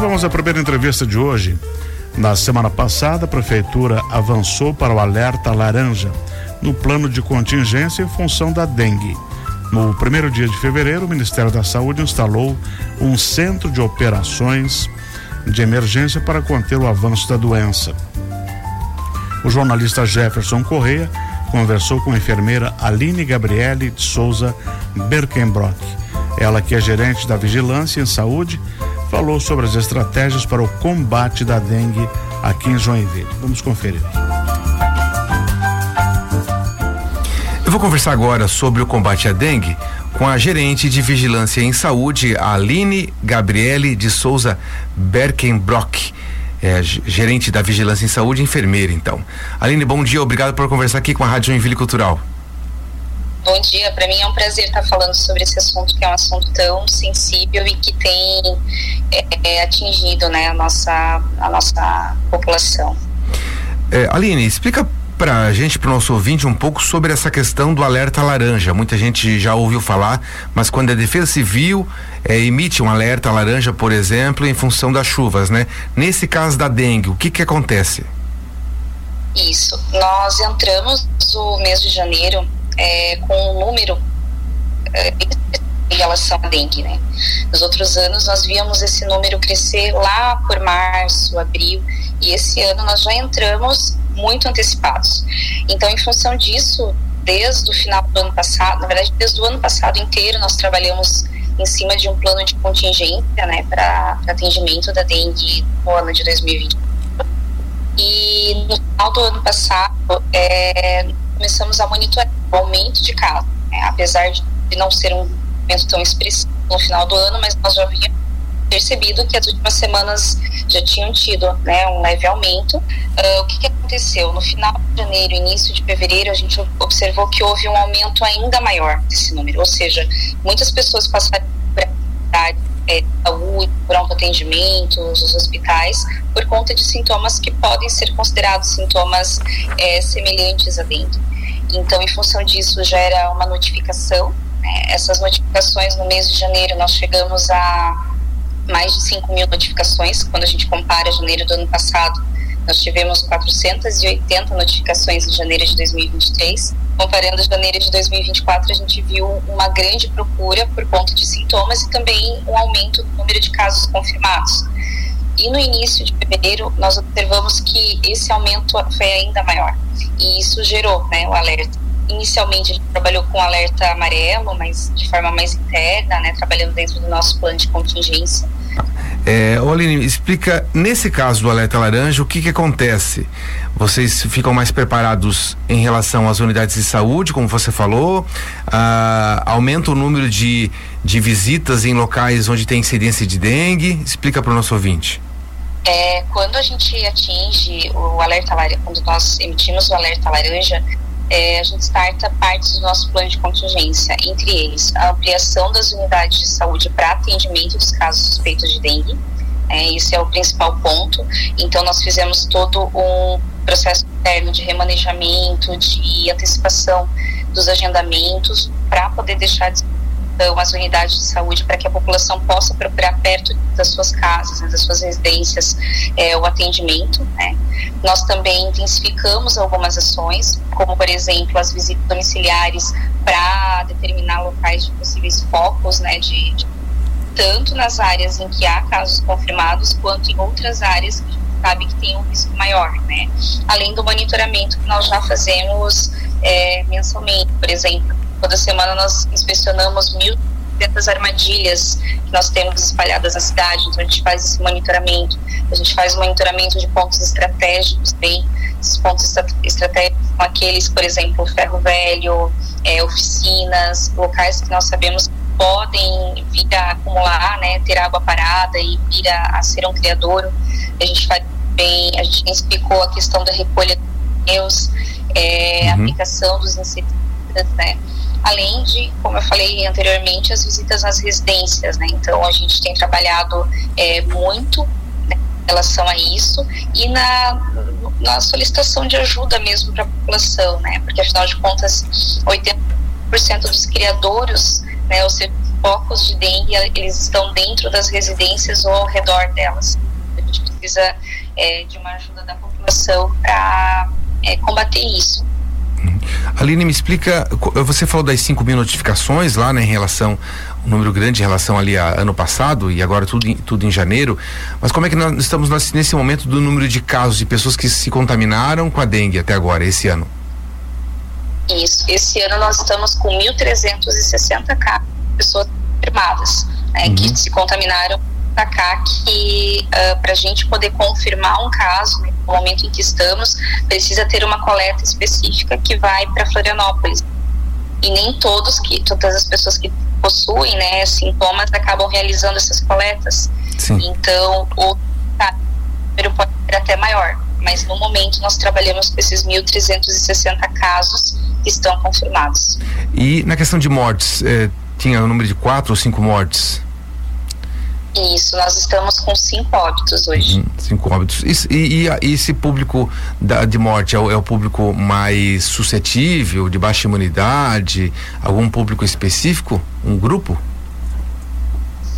vamos à primeira entrevista de hoje. Na semana passada, a prefeitura avançou para o alerta laranja no plano de contingência em função da dengue. No primeiro dia de fevereiro, o Ministério da Saúde instalou um centro de operações de emergência para conter o avanço da doença. O jornalista Jefferson Correia conversou com a enfermeira Aline Gabriele de Souza Berkenbrock. Ela, que é gerente da Vigilância em Saúde, falou sobre as estratégias para o combate da dengue aqui em Joinville. Vamos conferir. Eu vou conversar agora sobre o combate à dengue com a gerente de vigilância em saúde, Aline Gabriele de Souza Berkenbrock. É, gerente da Vigilância em Saúde, enfermeira, então. Aline, bom dia, obrigado por conversar aqui com a Rádio Joinville Cultural. Bom dia, para mim é um prazer estar falando sobre esse assunto que é um assunto tão sensível e que tem é, é, atingido né, a, nossa, a nossa população. É, Aline, explica para a gente, para o nosso ouvinte, um pouco sobre essa questão do alerta laranja. Muita gente já ouviu falar, mas quando a Defesa Civil é, emite um alerta laranja, por exemplo, em função das chuvas, né? Nesse caso da dengue, o que que acontece? Isso. Nós entramos no mês de janeiro é, com um número é, em relação à dengue, né? Nos outros anos nós víamos esse número crescer lá por março, abril, e esse ano nós já entramos muito antecipados. Então, em função disso, desde o final do ano passado, na verdade, desde o ano passado inteiro, nós trabalhamos em cima de um plano de contingência, né, para atendimento da dengue no ano de 2020. E no final do ano passado, é, começamos a monitorar o aumento de casos, né, apesar de não ser um aumento tão expressivo no final do ano, mas nós já víamos percebido que as últimas semanas já tinham tido né, um leve aumento. Uh, o que, que, aconteceu? No final de janeiro, início de fevereiro, a gente observou que houve um aumento ainda maior desse número, ou seja, muitas pessoas passaram por é, saúde, pronto atendimento, os hospitais, por conta de sintomas que podem ser considerados sintomas é, semelhantes a dengue. Então, em função disso, gera uma notificação. Né? Essas notificações no mês de janeiro nós chegamos a mais de 5 mil notificações. Quando a gente compara janeiro do ano passado, nós tivemos 480 notificações em janeiro de 2023. Comparando janeiro de 2024, a gente viu uma grande procura por conta de sintomas e também um aumento do número de casos confirmados. E no início de fevereiro, nós observamos que esse aumento foi ainda maior. E isso gerou né, o alerta. Inicialmente, a gente trabalhou com alerta amarelo, mas de forma mais interna, né, trabalhando dentro do nosso plano de contingência é, explica, nesse caso do alerta laranja, o que que acontece? Vocês ficam mais preparados em relação às unidades de saúde, como você falou? Ah, aumenta o número de, de visitas em locais onde tem incidência de dengue? Explica para o nosso ouvinte. É, quando a gente atinge o alerta laranja, quando nós emitimos o alerta laranja, é, a gente starta partes do nosso plano de contingência, entre eles a ampliação das unidades de saúde para atendimento dos casos suspeitos de dengue. É, esse é o principal ponto. Então, nós fizemos todo um processo interno de remanejamento, de antecipação dos agendamentos, para poder deixar então as unidades de saúde para que a população possa procurar perto das suas casas, né, das suas residências, é, o atendimento. Né. Nós também intensificamos algumas ações, como por exemplo as visitas domiciliares para determinar locais de possíveis focos, né, de, de, tanto nas áreas em que há casos confirmados quanto em outras áreas que sabe que tem um risco maior, né? Além do monitoramento que nós já fazemos é, mensalmente, por exemplo, Toda semana nós inspecionamos 1.200 armadilhas que nós temos espalhadas na cidade, então a gente faz esse monitoramento. A gente faz monitoramento de pontos estratégicos bem Esses pontos estratégicos são aqueles, por exemplo, ferro velho, é, oficinas, locais que nós sabemos que podem vir a acumular, né, ter água parada e vir a, a ser um criador. A gente faz bem, a gente explicou a questão da recolha de pneus, é, uhum. aplicação dos inseticidas, né? Além de, como eu falei anteriormente, as visitas às residências, né? Então a gente tem trabalhado é, muito né, em relação a isso e na, na solicitação de ajuda mesmo para a população, né? Porque afinal de contas, 80% dos criadouros, né, ou seja, focos de dengue eles estão dentro das residências ou ao redor delas. A gente precisa é, de uma ajuda da população para é, combater isso. Aline, me explica, você falou das 5 mil notificações lá, né, em relação, um número grande em relação ali a ano passado e agora tudo, tudo em janeiro, mas como é que nós estamos nesse momento do número de casos de pessoas que se contaminaram com a dengue até agora, esse ano? Isso, esse ano nós estamos com 1.360 casos de pessoas confirmadas, né, uhum. que se contaminaram destacar que uh, ah, para a gente poder confirmar um caso, né, no momento em que estamos, precisa ter uma coleta específica que vai para Florianópolis. E nem todos que, todas as pessoas que possuem né, sintomas acabam realizando essas coletas. Sim. Então, o número pode ser até maior. Mas no momento nós trabalhamos com esses 1.360 casos que estão confirmados. E na questão de mortes, eh, tinha o um número de quatro ou cinco mortes? Isso, nós estamos com cinco óbitos hoje. Uhum, cinco óbitos. E, e, e, esse público da, de morte é o, é o, público mais suscetível, de baixa imunidade? Algum público específico? Um grupo?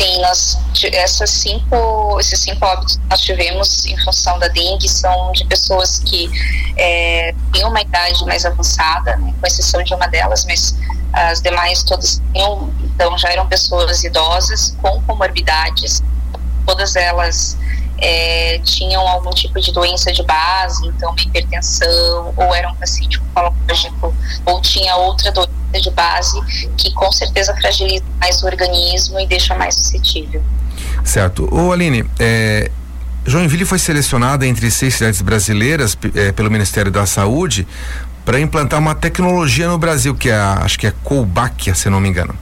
Sim, nós, essas cinco, esses cinco óbitos que nós tivemos em função da dengue são de pessoas que é, têm uma idade mais avançada, né, com exceção de uma delas, mas as demais todas tinham, então já eram pessoas idosas com comorbidades, todas elas é, tinham algum tipo de doença de base, então hipertensão, ou era um paciente oncológico, ou tinha outra doença de base que com certeza fragiliza mais o organismo e deixa mais suscetível. Certo. Ô Aline, é, Joinville foi selecionada entre seis cidades brasileiras é, pelo Ministério da Saúde para implantar uma tecnologia no Brasil, que é a, acho que é Colbáquia, se não me engano.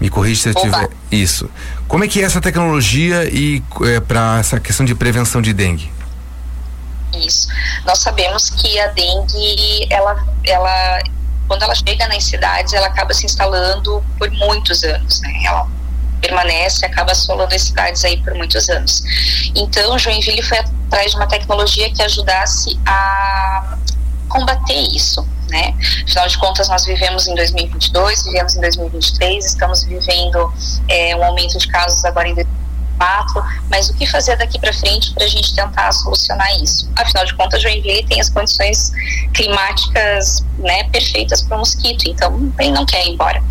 Me corrija se eu tiver isso. Como é que é essa tecnologia e é, para essa questão de prevenção de dengue? Isso. Nós sabemos que a dengue, ela, ela, quando ela chega nas cidades, ela acaba se instalando por muitos anos, né? Ela permanece, acaba assolando as cidades aí por muitos anos. Então, Joinville foi atrás de uma tecnologia que ajudasse a combater isso, né? Afinal de contas, nós vivemos em 2022, vivemos em 2023, estamos vivendo é, um aumento de casos agora em 2024, mas o que fazer daqui para frente para a gente tentar solucionar isso? Afinal de contas, Joinville tem as condições climáticas né, perfeitas para o mosquito, então ele não quer ir embora.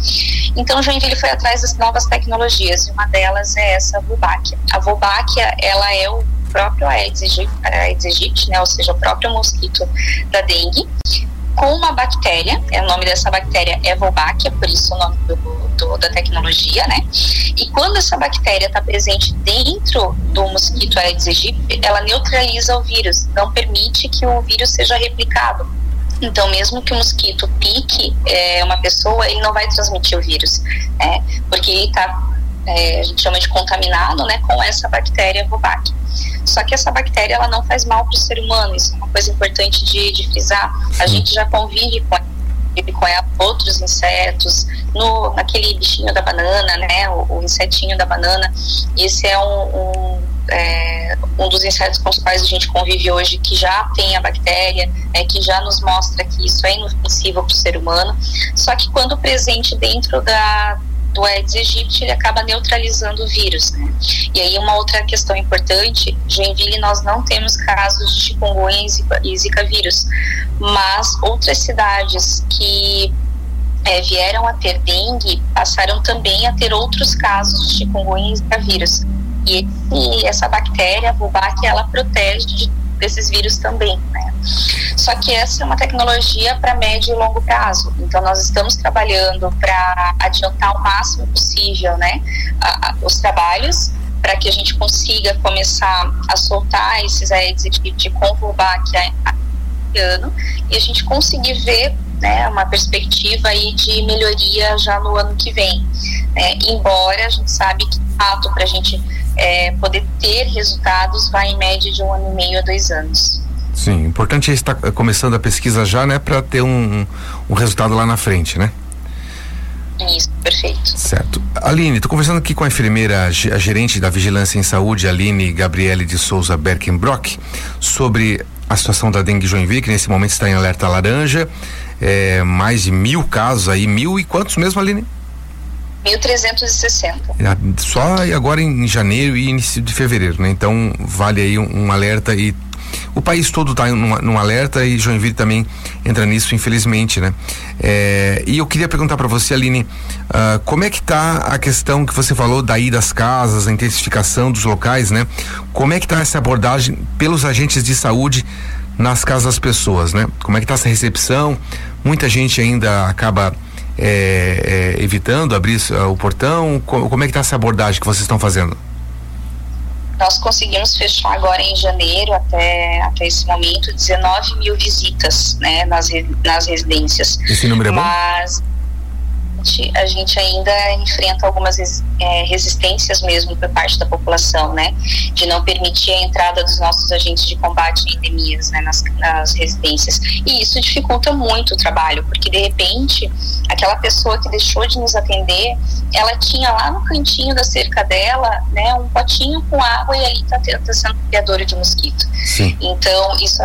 Então, Joinville foi atrás das novas tecnologias e uma delas é essa Wolbachia. A Wolbachia, ela é o próprio Aedes aegypti, né, ou seja, o próprio mosquito da dengue, com uma bactéria, é, o nome dessa bactéria é Wolbachia, por isso o nome do, do, da tecnologia, né? E quando essa bactéria está presente dentro do mosquito Aedes aegypti, ela neutraliza o vírus, não permite que o vírus seja replicado. Então, mesmo que o mosquito pique é, uma pessoa, ele não vai transmitir o vírus, né? Porque ele está, é, a gente chama de contaminado, né, com essa bactéria Wolbachia. Só que essa bactéria ela não faz mal para o ser humano, isso é uma coisa importante de, de frisar. A gente já convive com com outros insetos, no, naquele bichinho da banana, né, o, o insetinho da banana. Esse é um, um, é um, dos insetos com os quais a gente convive hoje que já tem a bactéria, é, que já nos mostra que isso é inofensivo para o ser humano. Só que quando presente dentro da, do Aedes aegypti, ele acaba neutralizando o vírus. Né? E aí uma outra questão importante, Joinville nós não temos casos de chikungunya e zika vírus, mas outras cidades que é, vieram a ter dengue passaram também a ter outros casos de chikungunya e zika vírus. E, e essa bactéria, a Wolbachia, ela protege de desses vírus também. Né? Só que essa é uma tecnologia para médio e longo prazo. Então nós estamos trabalhando para adiantar o máximo possível, né, a, a, os trabalhos para que a gente consiga começar a soltar esses aedes de convolvac ano e a gente conseguir ver né, uma perspectiva aí de melhoria já no ano que vem. Né? Embora a gente sabe que fato para a gente é, poder ter resultados vai em média de um ano e meio a dois anos. Sim, importante é estar começando a pesquisa já, né, para ter um, um resultado lá na frente, né? Isso, perfeito. Certo. Aline, estou conversando aqui com a enfermeira, a gerente da Vigilância em Saúde, Aline Gabriele de Souza Berkenbrock, sobre a situação da dengue Joinville, que nesse momento está em alerta laranja. É, mais de mil casos aí, mil e quantos mesmo, Aline? 1.360. Só agora em janeiro e início de fevereiro, né? Então vale aí um, um alerta e o país todo está num, alerta e Joinville também entra nisso, infelizmente, né? É, e eu queria perguntar para você, Aline, uh, como é que está a questão que você falou daí das casas, a intensificação dos locais, né? Como é que está essa abordagem pelos agentes de saúde nas casas das pessoas, né? Como é que está essa recepção? Muita gente ainda acaba é, é, evitando abrir uh, o portão. Como, como é que está essa abordagem que vocês estão fazendo? Nós conseguimos fechar agora em janeiro, até, até esse momento, 19 mil visitas né, nas, nas residências. Esse número é bom? Mas gente, a gente ainda enfrenta algumas é, resistências mesmo por parte da população, né? De não permitir a entrada dos nossos agentes de combate a endemias né, nas, nas residências. E isso dificulta muito o trabalho, porque de repente aquela pessoa que deixou de nos atender, ela tinha lá no cantinho da cerca dela, né, um potinho com água e ali está tá sendo criadora de mosquito. Sim. Então, isso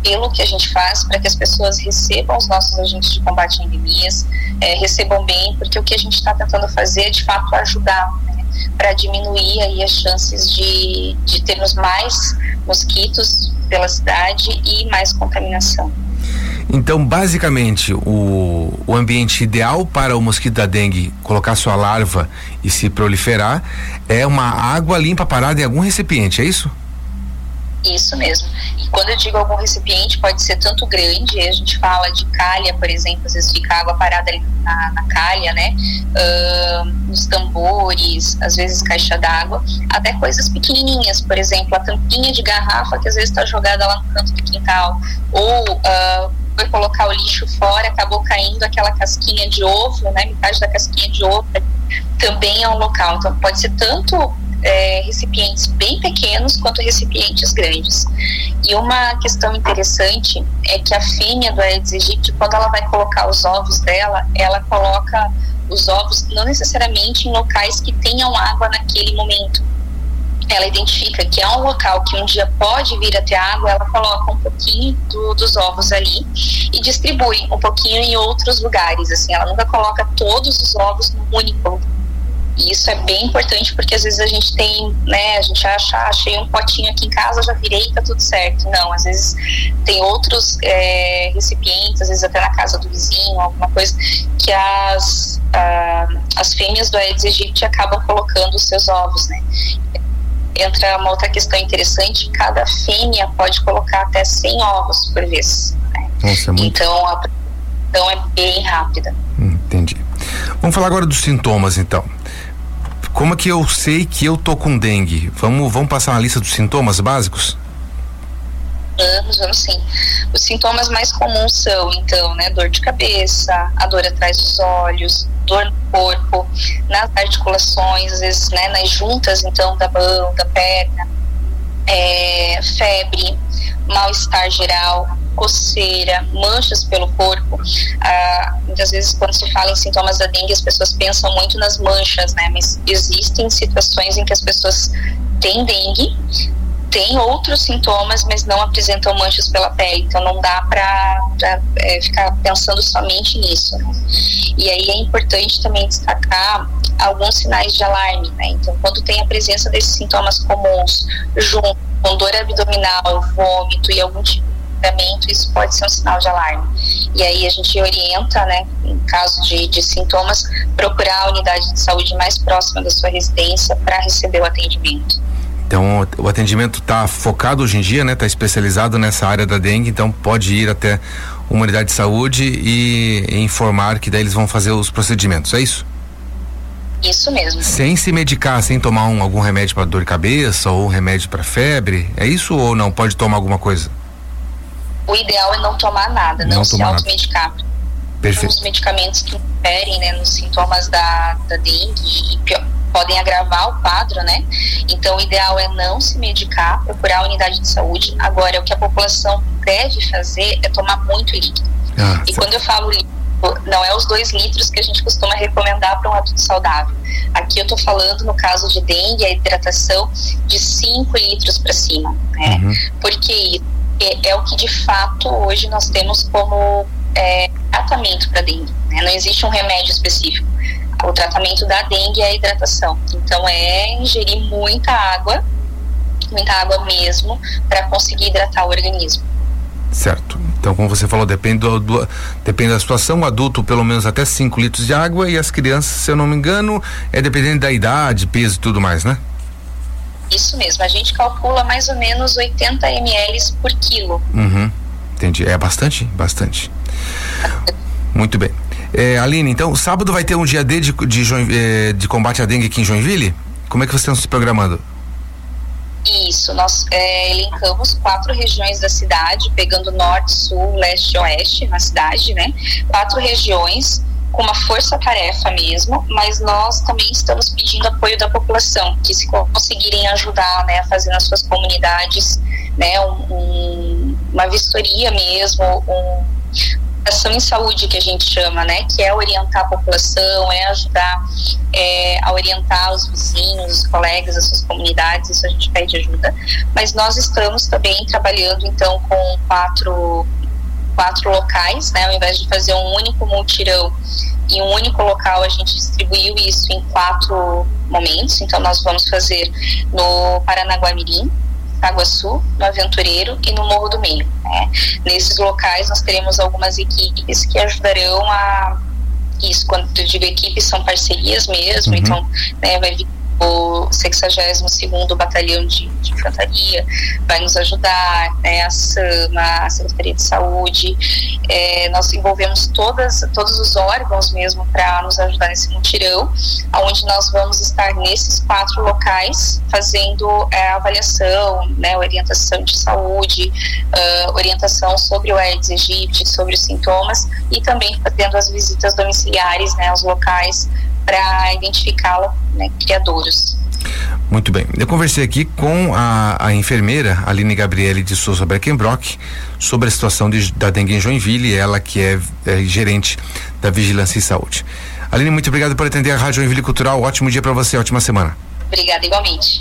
apelo que a gente faz para que as pessoas recebam os nossos agentes de combate a endemias, é, recebam bem, porque o que a gente está tentando fazer é de fato ajudar né, para diminuir aí as chances de, de termos mais mosquitos pela cidade e mais contaminação. Então, basicamente, o, o ambiente ideal para o mosquito da dengue colocar sua larva e se proliferar é uma água limpa parada em algum recipiente, é isso? Isso mesmo. E quando eu digo algum recipiente, pode ser tanto grande, a gente fala de calha, por exemplo, às vezes fica água parada ali na, na calha, né? Uh, nos tambores, às vezes caixa d'água, até coisas pequenininhas, por exemplo, a tampinha de garrafa que às vezes está jogada lá no canto do quintal, ou uh, foi colocar o lixo fora, acabou caindo aquela casquinha de ovo, né? Metade da casquinha de ovo também é um local. Então pode ser tanto é, recipientes bem pequenos quanto recipientes grandes. E uma questão interessante é que a fêmea do Aedes aegypti, quando ela vai colocar os ovos dela, ela coloca os ovos não necessariamente em locais que tenham água naquele momento. Ela identifica que é um local que um dia pode vir a ter água, ela coloca um pouquinho do, dos ovos ali e distribui um pouquinho em outros lugares. Assim, ela nunca coloca todos os ovos num único e isso é bem importante porque às vezes a gente tem, né, a gente acha, ah, achei um potinho aqui em casa, já virei e tá tudo certo. Não, às vezes tem outros é, recipientes, às vezes até na casa do vizinho, alguma coisa, que as, ah, as fêmeas do Aedes aegypti acabam colocando os seus ovos, né. Entra uma outra questão interessante, cada fêmea pode colocar até 100 ovos por vez. Né? Nossa, é muito... Então a produção é bem rápida. Vamos falar agora dos sintomas, então. Como é que eu sei que eu tô com dengue? Vamos, vamos passar uma lista dos sintomas básicos? Vamos, vamos sim. Os sintomas mais comuns são, então, né, dor de cabeça, a dor atrás dos olhos, dor no corpo, nas articulações, às vezes, né, nas juntas, então, da mão, da perna, é, febre, mal-estar geral, coceira, manchas pelo corpo. Ah, muitas vezes, quando se fala em sintomas da dengue, as pessoas pensam muito nas manchas, né? Mas existem situações em que as pessoas têm dengue, têm outros sintomas, mas não apresentam manchas pela pele. Então, não dá para é, ficar pensando somente nisso. Né? E aí é importante também destacar alguns sinais de alarme, né? Então, quando tem a presença desses sintomas comuns, junto com dor abdominal, vômito e algum tipo sangramento, isso pode ser um sinal de alarme. E aí a gente orienta, né, em caso de, de sintomas, procurar a unidade de saúde mais próxima da sua residência para receber o atendimento. Então, o atendimento está focado hoje em dia, né? Está especializado nessa área da dengue, então pode ir até uma unidade de saúde e, e informar que daí eles vão fazer os procedimentos, é isso? Isso mesmo. Sem se medicar, sem tomar um, algum remédio para dor de cabeça ou remédio para febre, é isso ou não? Pode tomar alguma coisa? O ideal é não tomar nada, não, não se automedicar. Perfeito. Os medicamentos que interferem né, nos sintomas da, da dengue e pior, podem agravar o quadro, né? Então, o ideal é não se medicar, procurar a unidade de saúde. Agora, o que a população deve fazer é tomar muito líquido. Ah, e quando eu falo líquido, não é os dois litros que a gente costuma recomendar para um adulto saudável. Aqui eu estou falando, no caso de dengue, a hidratação de 5 litros para cima. Né? Uhum. Porque isso é, o que de fato hoje nós temos como é, tratamento para dengue. Né? Não existe um remédio específico. O tratamento da dengue é a hidratação. Então é ingerir muita água, muita água mesmo, para conseguir hidratar o organismo. Certo. Então, como você falou, depende, do, do, depende da situação. O adulto, pelo menos até 5 litros de água, e as crianças, se eu não me engano, é dependendo da idade, peso e tudo mais, né? Isso mesmo. A gente calcula mais ou menos 80 ml por quilo. Uhum. Entendi. É bastante? Bastante. Muito bem. É, Aline, então, sábado vai ter um dia D de, de, de, eh, de combate à dengue aqui em Joinville? Como é que vocês estão se programando? Isso, nós é, elencamos quatro regiões da cidade, pegando norte, sul, leste e oeste na cidade, né? Quatro regiões com uma força-tarefa mesmo, mas nós também estamos pedindo apoio da população, que se conseguirem ajudar, né, a fazer nas suas comunidades, né, um, um, uma vistoria mesmo, um, ação em saúde que a gente chama, né, que é orientar a população, é ajudar é, a orientar os vizinhos, os colegas, as suas comunidades, isso a gente pede ajuda. Mas nós estamos também trabalhando então com quatro quatro locais, né, ao invés de fazer um único multirão em um único local, a gente distribuiu isso em quatro momentos. Então nós vamos fazer no Paranaguamirim, Sul, no Aventureiro e no Morro do Meio. Né? Nesses locais nós teremos algumas equipes que ajudarão a isso, quando eu digo equipes, são parcerias mesmo, uhum. então né, vai vir o 62º Batalhão de, de, Infantaria vai nos ajudar, né, a SAMA, a Secretaria de Saúde, é, nós envolvemos todas, todos os órgãos mesmo para nos ajudar nesse mutirão, onde nós vamos estar nesses quatro locais fazendo é, avaliação, né, orientação de saúde, uh, orientação sobre o Aedes aegypti, sobre os sintomas e também fazendo as visitas domiciliares né, aos locais para identificá-la, né, criadouros. Muito bem. Eu conversei aqui com a, a enfermeira Aline Gabriele de Souza Breckenbrock sobre a situação de, da dengue em Joinville, ela que é, é, gerente da Vigilância e Saúde. Aline, muito obrigado por atender a Rádio Joinville Cultural. Ótimo dia para você, ótima semana. Obrigada igualmente.